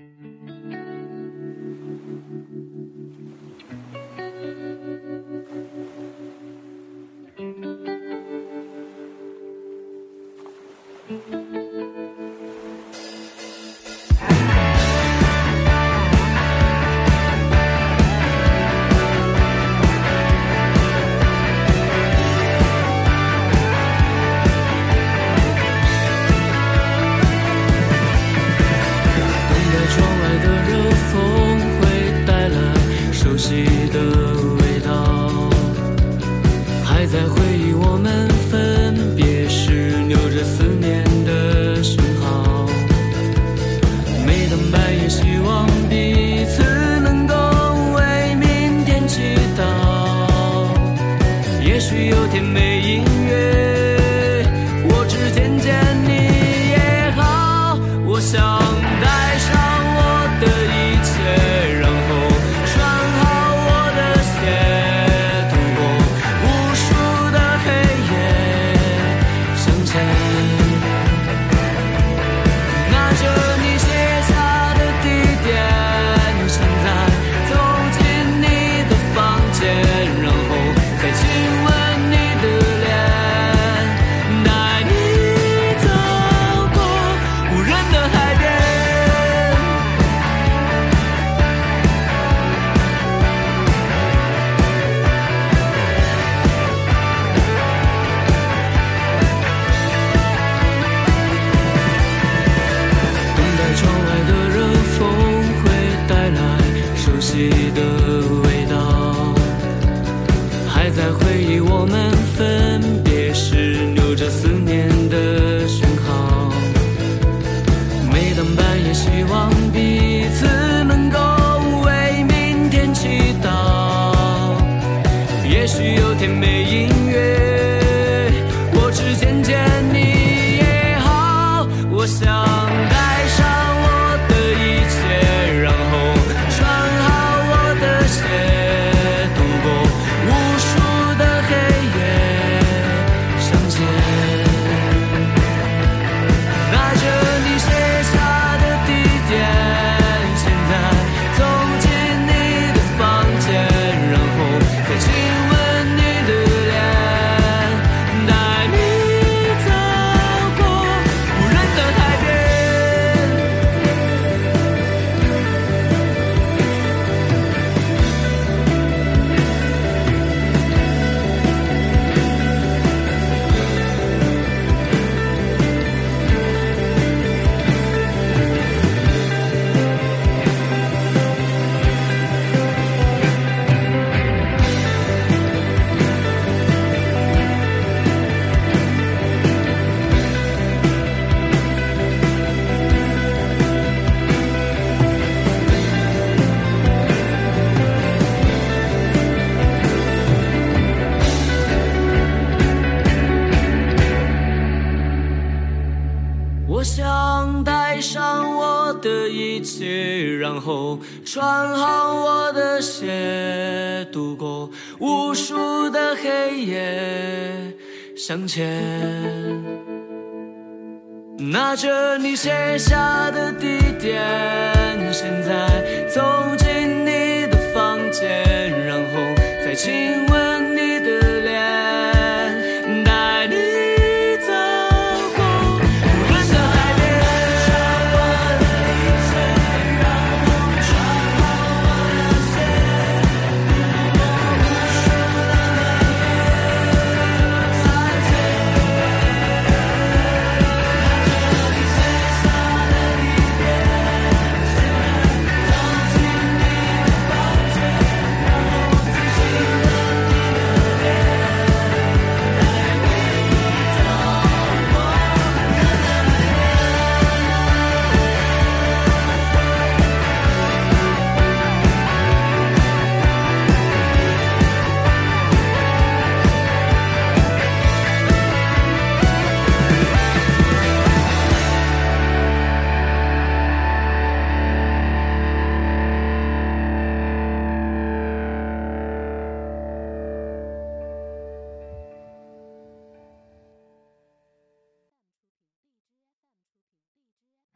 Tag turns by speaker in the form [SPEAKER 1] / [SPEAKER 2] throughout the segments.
[SPEAKER 1] Mm-hmm. 在回忆我们穿好我的鞋，度过无数的黑夜，向前。拿着你写下的地点，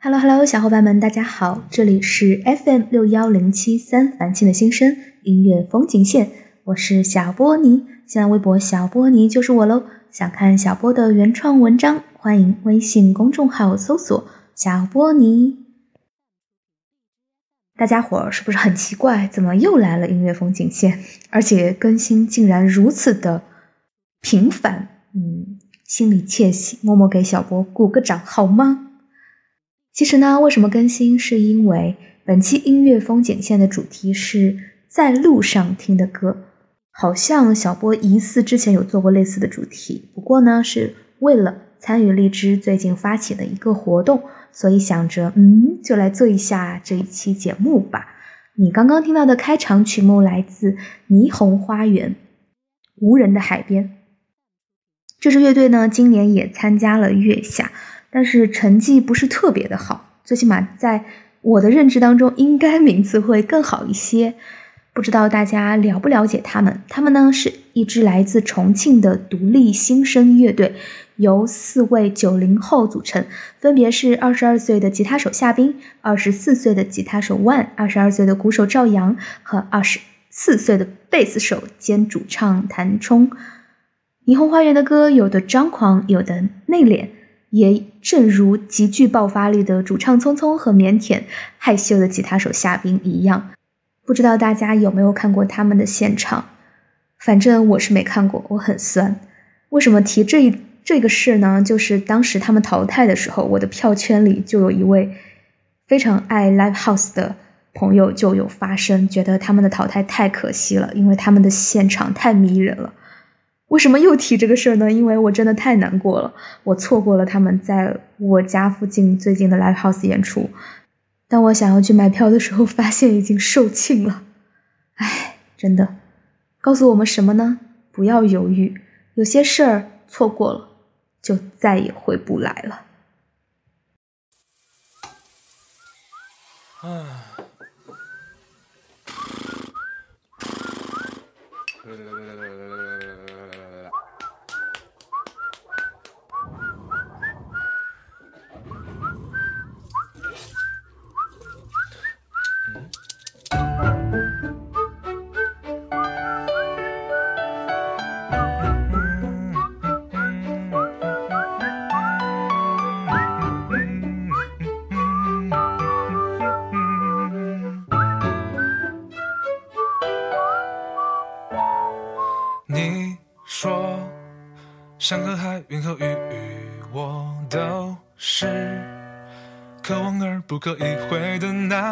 [SPEAKER 2] Hello Hello，小伙伴们，大家好，这里是 FM 六幺零七三凡青的新生音乐风景线，我是小波尼，新浪微博小波尼就是我喽。想看小波的原创文章，欢迎微信公众号搜索小波尼。大家伙儿是不是很奇怪，怎么又来了音乐风景线，而且更新竟然如此的频繁？嗯，心里窃喜，默默给小波鼓个掌好吗？其实呢，为什么更新？是因为本期音乐风景线的主题是在路上听的歌。好像小波疑似之前有做过类似的主题，不过呢，是为了参与荔枝最近发起的一个活动，所以想着，嗯，就来做一下这一期节目吧。你刚刚听到的开场曲目来自霓虹花园，《无人的海边》。这支乐队呢，今年也参加了月下。但是成绩不是特别的好，最起码在我的认知当中，应该名次会更好一些。不知道大家了不了解他们？他们呢是一支来自重庆的独立新生乐队，由四位九零后组成，分别是二十二岁的吉他手夏冰、二十四岁的吉他手万、二十二岁的鼓手赵阳和二十四岁的贝斯手兼主唱谭冲。霓虹花园的歌有的张狂，有的内敛。也正如极具爆发力的主唱聪聪和腼腆害羞的吉他手夏冰一样，不知道大家有没有看过他们的现场？反正我是没看过，我很酸。为什么提这一这个事呢？就是当时他们淘汰的时候，我的票圈里就有一位非常爱 live house 的朋友就有发声，觉得他们的淘汰太可惜了，因为他们的现场太迷人了。为什么又提这个事儿呢？因为我真的太难过了，我错过了他们在我家附近最近的 live house 演出。当我想要去买票的时候，发现已经售罄了。唉，真的，告诉我们什么呢？不要犹豫，有些事儿错过了，就再也回不来了。啊。Bye.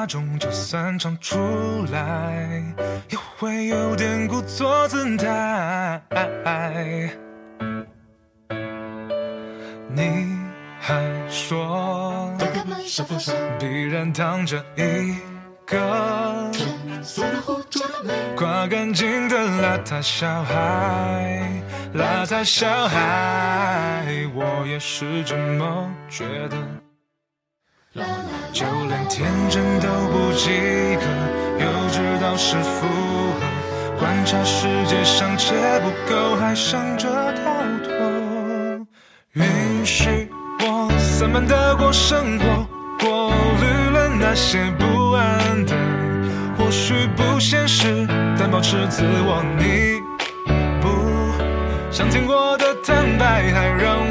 [SPEAKER 2] 那种。就算唱出来，也会有点故作姿态。你还说，必然躺着一个。刮干净的邋遢小孩，邋遢小孩，我也是这么觉得。就连天真都不及格，幼稚到是负荷，观察世界尚且不够，还想着逃脱。允许我散漫的过生活，过滤了那些不安的。或许不现实，但保持自我。你不想听我的坦白，还让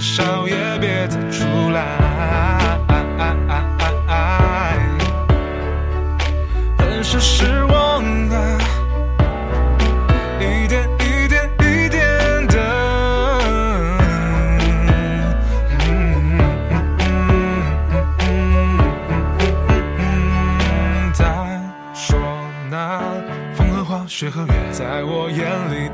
[SPEAKER 2] 少爷，别再出来。很是失望的，一点一点一点的。再说那风和花。雪和月，在我眼里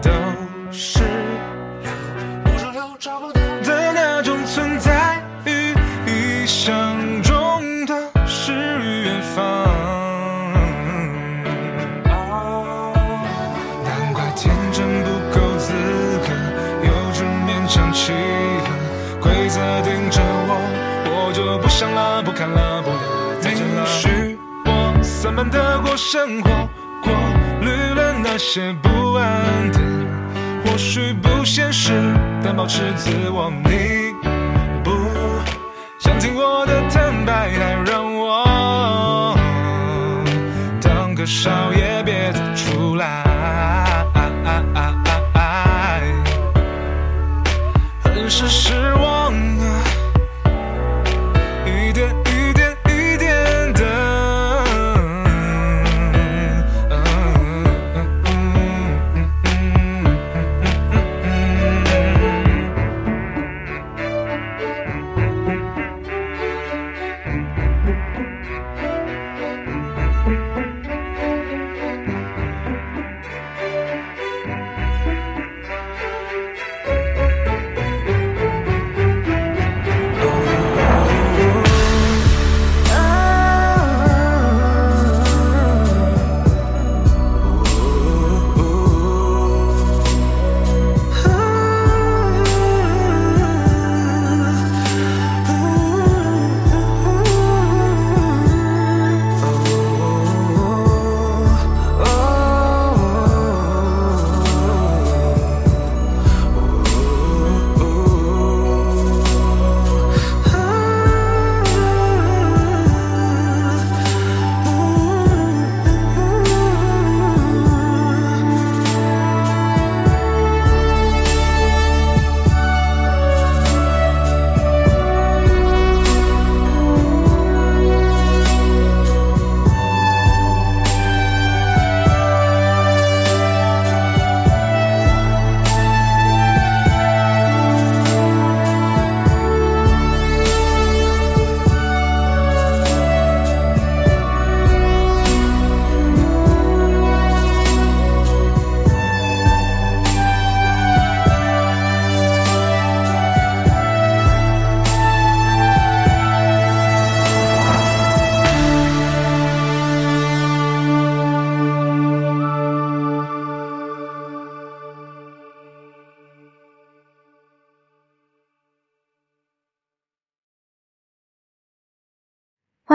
[SPEAKER 2] 慢的过生活，过。滤了那些不安的，或许不现实，但保持自我。你不想
[SPEAKER 3] 听我的坦白，还让我当个少爷，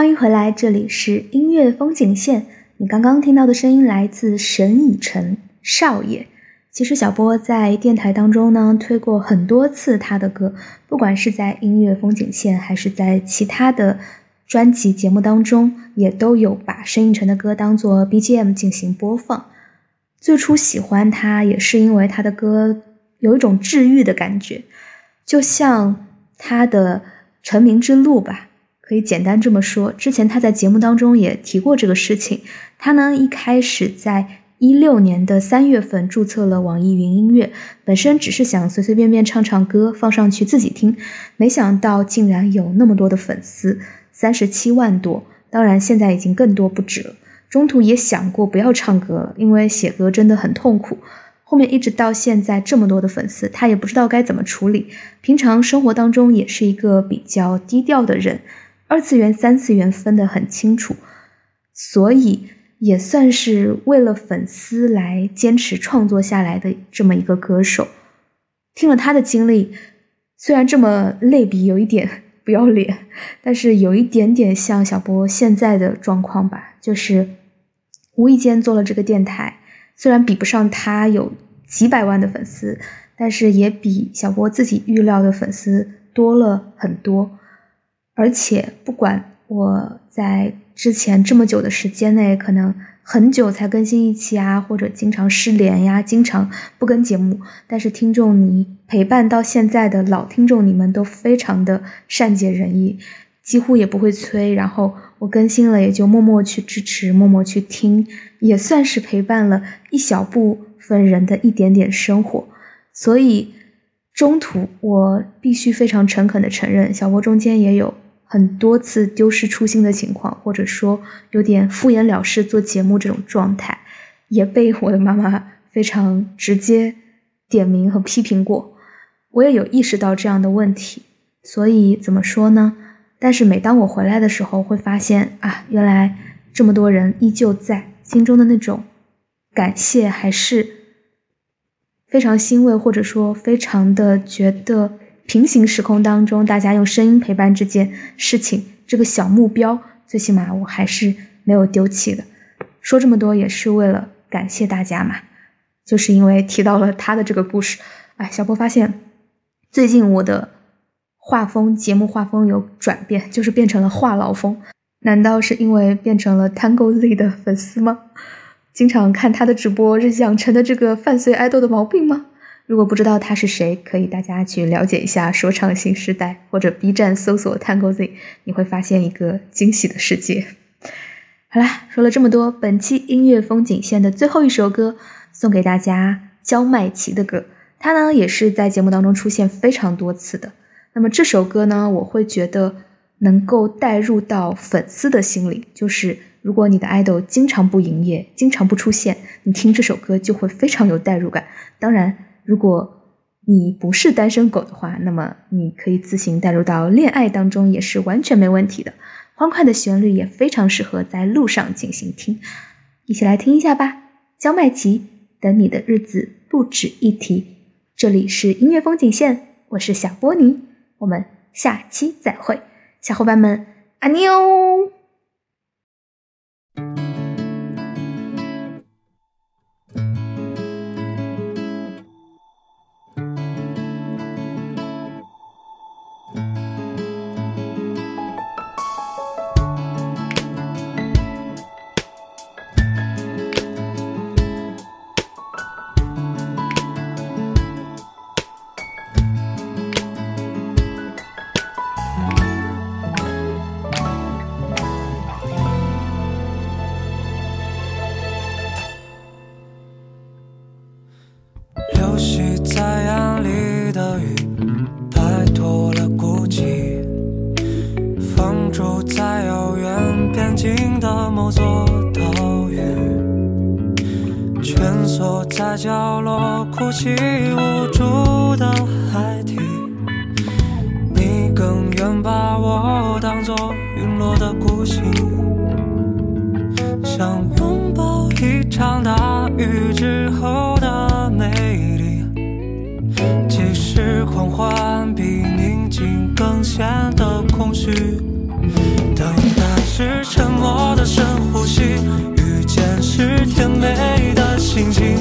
[SPEAKER 2] 欢迎回来，这里是音乐风景线。你刚刚听到的声音来自沈以诚少爷。其实小波在电台当中呢推过很多次他的歌，不管是在音乐风景线，还是在其他的专辑节目当中，也都有把沈以诚的歌当做 BGM 进行播放。最初喜欢他，也是因为他的歌有一种治愈的感觉，就像他的成名之路吧。可以简单这么说，之前他在节目当中也提过这个事情。他呢一开始在一六年的三月份注册了网易云音乐，本身只是想随随便便唱唱歌放上去自己听，没想到竟然有那么多的粉丝，三十七万多，当然现在已经更多不止了。中途也想过不要唱歌了，因为写歌真的很痛苦。后面一直到现在这么多的粉丝，他也不知道该怎么处理。平常生活当中也是一个比较低调的人。二次元、三次元分得很清楚，所以也算是为了粉丝来坚持创作下来的这么一个歌手。听了他的经历，虽然这么类比有一点不要脸，但是有一点点像小波现在的状况吧，就是无意间做了这个电台，虽然比不上他有几百万的粉丝，但是也比小波自己预料的粉丝多了很多。而且，不管我在之前这么久的时间内，可能很久才更新一期啊，或者经常失联呀，经常不更节目，但是听众你陪伴到现在的老听众，你们都非常的善解人意，几乎也不会催。然后我更新了，也就默默去支持，默默去听，也算是陪伴了一小部分人的一点点生活。所以中途我必须非常诚恳的承认，小波中间也有。很多次丢失初心的情况，或者说有点敷衍了事做节目这种状态，也被我的妈妈非常直接点名和批评过。我也有意识到这样的问题，所以怎么说呢？但是每当我回来的时候，会发现啊，原来这么多人依旧在心中的那种感谢，还是非常欣慰，或者说非常的觉得。平行时空当中，大家用声音陪伴这件事情，这个小目标，最起码我还是没有丢弃的。说这么多也是为了感谢大家嘛，就是因为提到了他的这个故事。哎，小波发现最近我的画风节目画风有转变，就是变成了话痨风。难道是因为变成了 Tango Z 的粉丝吗？经常看他的直播，是养成的这个犯罪爱豆的毛病吗？如果不知道他是谁，可以大家去了解一下说唱新时代或者 B 站搜索 Tango Z，你会发现一个惊喜的世界。好啦，说了这么多，本期音乐风景线的最后一首歌送给大家，焦麦琪的歌，它呢也是在节目当中出现非常多次的。那么这首歌呢，我会觉得能够带入到粉丝的心里，就是如果你的爱豆经常不营业，经常不出现，你听这首歌就会非常有代入感。当然，如果你不是单身狗的话，那么你可以自行带入到恋爱当中，也是完全没问题的。欢快的旋律也非常适合在路上进行听，一起来听一下吧。焦麦琪，等你的日子不止一提。这里是音乐风景线，我是小波尼，我们下期再会，小伙伴们，阿妞。
[SPEAKER 4] 更愿把我当作陨落的孤星，想拥抱一场大雨之后的美丽。即使狂欢比宁静更显得空虚，等待是沉默的深呼吸，遇见是甜美的心情，